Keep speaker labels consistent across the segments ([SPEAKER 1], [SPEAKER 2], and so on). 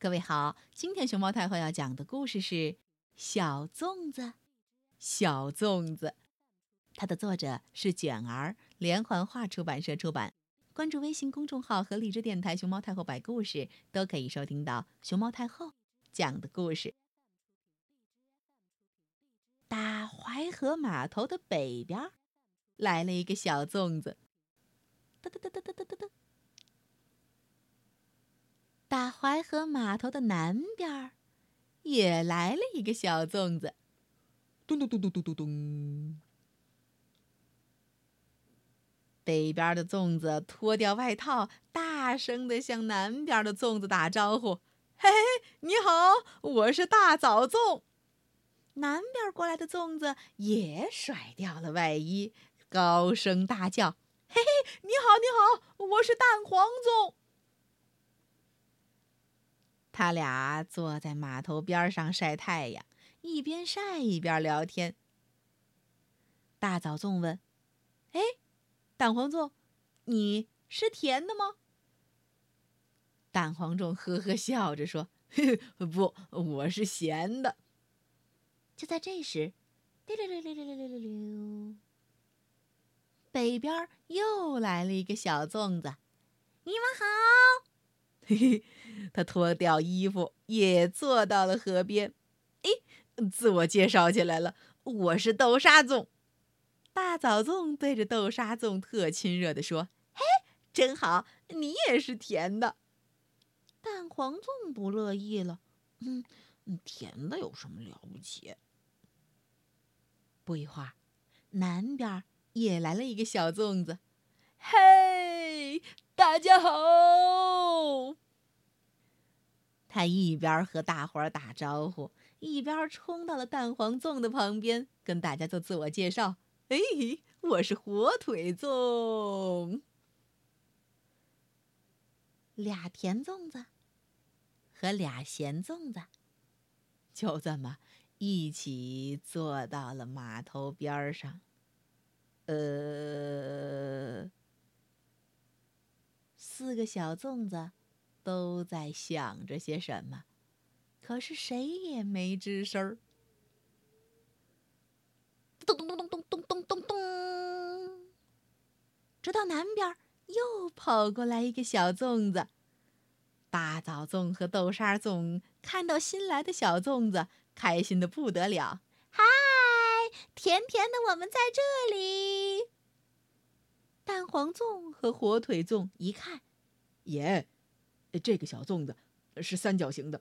[SPEAKER 1] 各位好，今天熊猫太后要讲的故事是《小粽子》。小粽子，它的作者是卷儿，连环画出版社出版。关注微信公众号和荔枝电台“熊猫太后”摆故事，都可以收听到熊猫太后讲的故事。大淮河码头的北边，来了一个小粽子。哒哒哒哒哒哒哒。大淮河码头的南边儿，也来了一个小粽子。咚咚咚咚咚咚咚。北边的粽子脱掉外套，大声的向南边的粽子打招呼：“嘿嘿，你好，我是大枣粽。”南边过来的粽子也甩掉了外衣，高声大叫：“嘿嘿，你好，你好，我是蛋黄粽。”他俩坐在码头边上晒太阳，一边晒一边聊天。大枣粽问：“哎，蛋黄粽，你是甜的吗？”蛋黄粽呵呵笑着说：“不，我是咸的。”就在这时，溜溜溜溜溜溜溜溜，北边又来了一个小粽子。你们好。他脱掉衣服，也坐到了河边。哎，自我介绍起来了：“我是豆沙粽。”大枣粽对着豆沙粽特亲热地说：“嘿，真好，你也是甜的。”蛋黄粽不乐意了：“嗯，甜的有什么了不起？”不一会儿，南边也来了一个小粽子。“嘿，大家好！”他一边和大伙儿打招呼，一边冲到了蛋黄粽的旁边，跟大家做自我介绍：“哎，我是火腿粽。”俩甜粽子和俩咸粽子就这么一起坐到了码头边上。呃，四个小粽子。都在想着些什么，可是谁也没吱声儿。咚咚咚咚咚咚咚咚咚！直到南边又跑过来一个小粽子，大枣粽和豆沙粽看到新来的小粽子，开心的不得了。嗨，甜甜的，我们在这里。蛋黄粽和火腿粽一看，耶！这个小粽子是三角形的，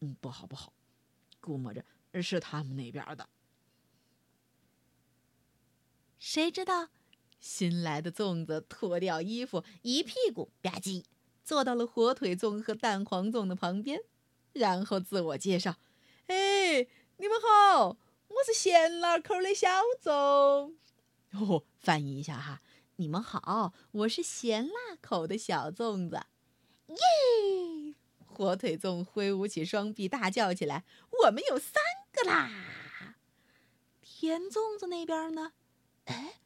[SPEAKER 1] 嗯，不好不好，估摸着是他们那边的。谁知道，新来的粽子脱掉衣服，一屁股吧唧坐到了火腿粽和蛋黄粽的旁边，然后自我介绍：“哎，你们好，我是咸辣口的小粽。”哦，翻译一下哈，你们好，我是咸辣口的小粽子。耶！火腿粽挥舞起双臂，大叫起来：“我们有三个啦！”甜粽子那边呢？哎，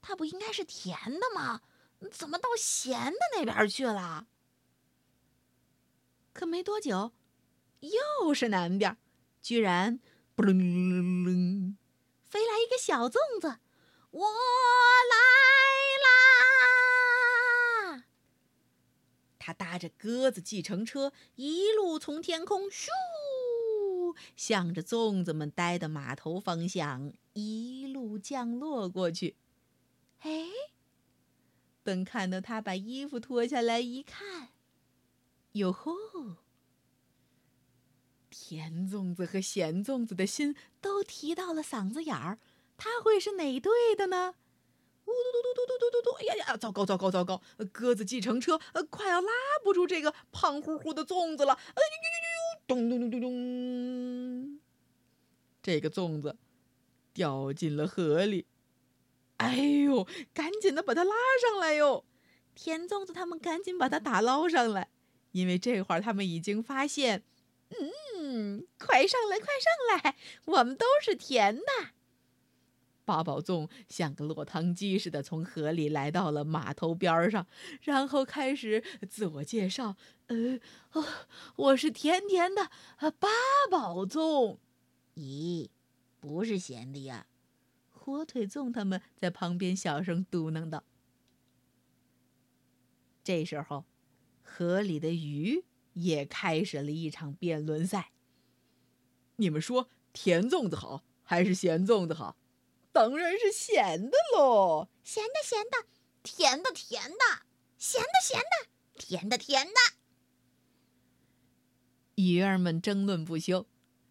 [SPEAKER 1] 它不应该是甜的吗？怎么到咸的那边去了？可没多久，又是南边，居然“嘣楞楞”飞来一个小粽子，我来。他搭着鸽子计程车，一路从天空咻，向着粽子们待的码头方向一路降落过去。哎，等看到他把衣服脱下来一看，哟吼！甜粽子和咸粽子的心都提到了嗓子眼儿，他会是哪队的呢？嘟嘟嘟嘟嘟嘟嘟嘟！哎呀呀，糟糕糟糕糟糕！鸽子计程车快要拉不住这个胖乎乎的粽子了！哎呦呦呦呦！咚咚咚咚咚！这个粽子掉进了河里。哎呦，赶紧的把它拉上来哟！甜粽子他们赶紧把它打捞上来，因为这会儿他们已经发现，嗯，快上来快上来，我们都是甜的。八宝粽像个落汤鸡似的从河里来到了码头边上，然后开始自我介绍：“呃，哦，我是甜甜的八宝粽。”“
[SPEAKER 2] 咦，不是咸的呀？”
[SPEAKER 1] 火腿粽他们在旁边小声嘟囔道。这时候，河里的鱼也开始了一场辩论赛。你们说甜粽子好还是咸粽子好？当然是咸的喽！
[SPEAKER 2] 咸的咸的，甜的甜的，咸的咸的，甜的甜的。
[SPEAKER 1] 鱼儿们争论不休。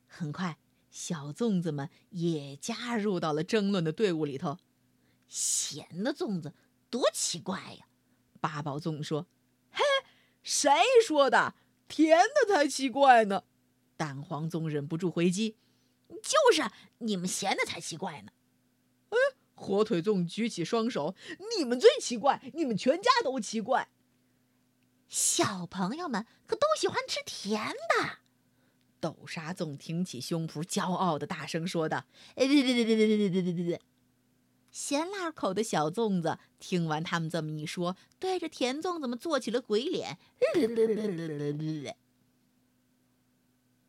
[SPEAKER 1] 很快，小粽子们也加入到了争论的队伍里头。
[SPEAKER 2] 咸的粽子多奇怪呀！
[SPEAKER 1] 八宝粽说：“嘿，谁说的？甜的才奇怪呢！”蛋黄粽忍不住回击：“
[SPEAKER 2] 就是你们咸的才奇怪呢！”
[SPEAKER 1] 哎，火腿粽举起双手：“你们最奇怪，你们全家都奇怪。”
[SPEAKER 2] 小朋友们可都喜欢吃甜的。
[SPEAKER 1] 豆沙粽挺起胸脯，骄傲的大声说道：“
[SPEAKER 2] 哎，对对对对对对对对对对！”
[SPEAKER 1] 咸辣口的小粽子听完他们这么一说，对着甜粽子们做起了鬼脸。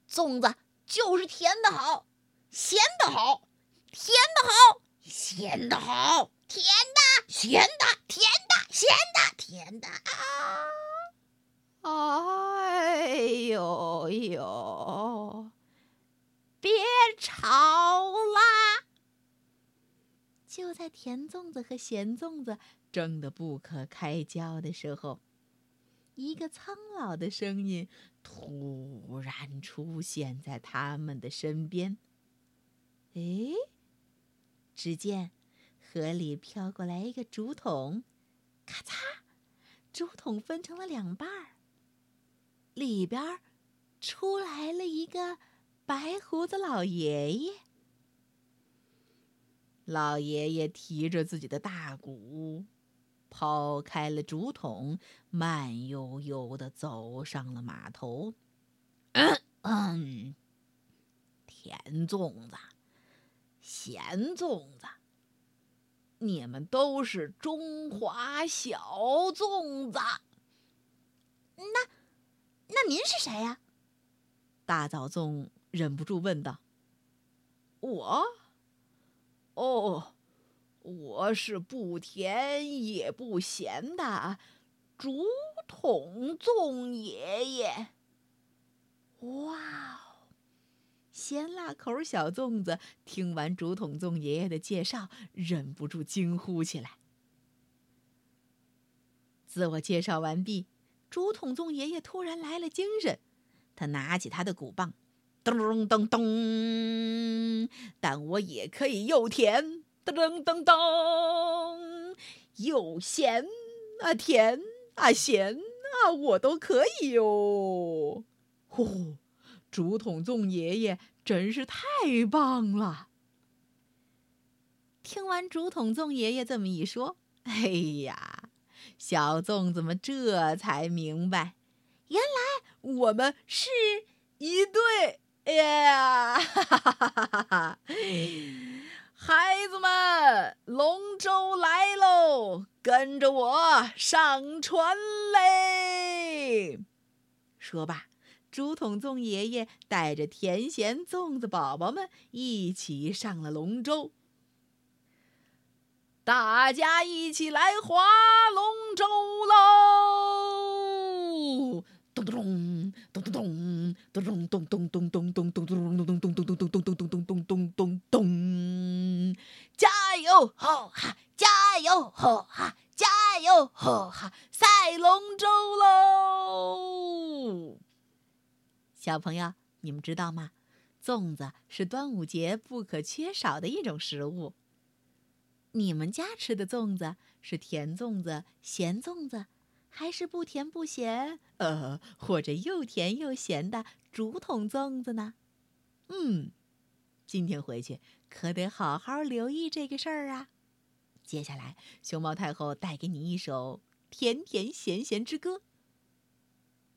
[SPEAKER 2] 粽子就是甜的好，咸的好，甜的好，咸的好，甜的，咸的，甜的，咸的，甜的
[SPEAKER 1] 啊！哎呦呦，
[SPEAKER 2] 别吵啦！
[SPEAKER 1] 就在甜粽子和咸粽子争得不可开交的时候。一个苍老的声音突然出现在他们的身边。哎，只见河里飘过来一个竹筒，咔嚓，竹筒分成了两半儿。里边出来了一个白胡子老爷爷。老爷爷提着自己的大鼓。抛开了竹筒，慢悠悠的走上了码头。嗯嗯，甜粽子，咸粽子，你们都是中华小粽子。
[SPEAKER 2] 那，那您是谁呀？
[SPEAKER 1] 大枣粽忍不住问道。我，哦。我是不甜也不咸的竹筒粽爷爷。哇！咸辣口小粽子听完竹筒粽爷爷的介绍，忍不住惊呼起来。自我介绍完毕，竹筒粽爷爷突然来了精神，他拿起他的鼓棒，咚咚咚，但我也可以又甜。噔噔噔，又咸啊甜啊咸啊，我都可以哟！呼呼，竹筒粽爷爷真是太棒了。听完竹筒粽爷爷这么一说，哎呀，小粽子们这才明白，原来我们是一对！哎呀，哈哈哈哈哈！孩子们，龙舟来喽！跟着我上船嘞！说罢，竹筒粽爷爷带着甜咸粽子宝宝们一起上了龙舟。大家一起来划龙舟喽！咚咚咚咚咚咚咚咚咚咚咚咚咚咚咚小朋友，你们知道吗？粽子是端午节不可缺少的一种食物。你们家吃的粽子是甜粽子、咸粽子？还是不甜不咸，呃，或者又甜又咸的竹筒粽子呢？嗯，今天回去可得好好留意这个事儿啊。接下来，熊猫太后带给你一首甜甜咸咸之歌，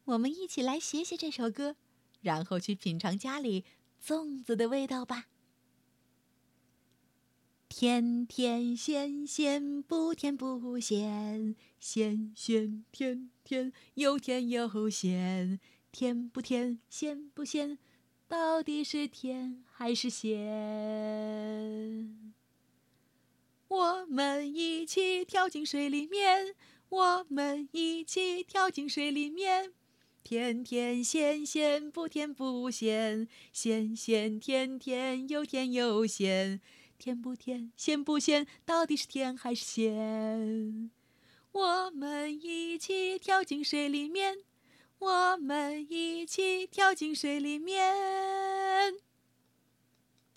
[SPEAKER 1] 我们一起来学学这首歌，然后去品尝家里粽子的味道吧。甜甜咸咸，不甜不咸，咸咸甜甜，又甜又咸，甜不甜，咸不咸，到底是甜还是咸？我们一起跳进水里面，我们一起跳进水里面。甜甜咸咸，不甜不咸，咸咸甜甜，又甜又咸。甜不甜，咸不咸，到底是甜还是咸？我们一起跳进水里面，我们一起跳进水里面。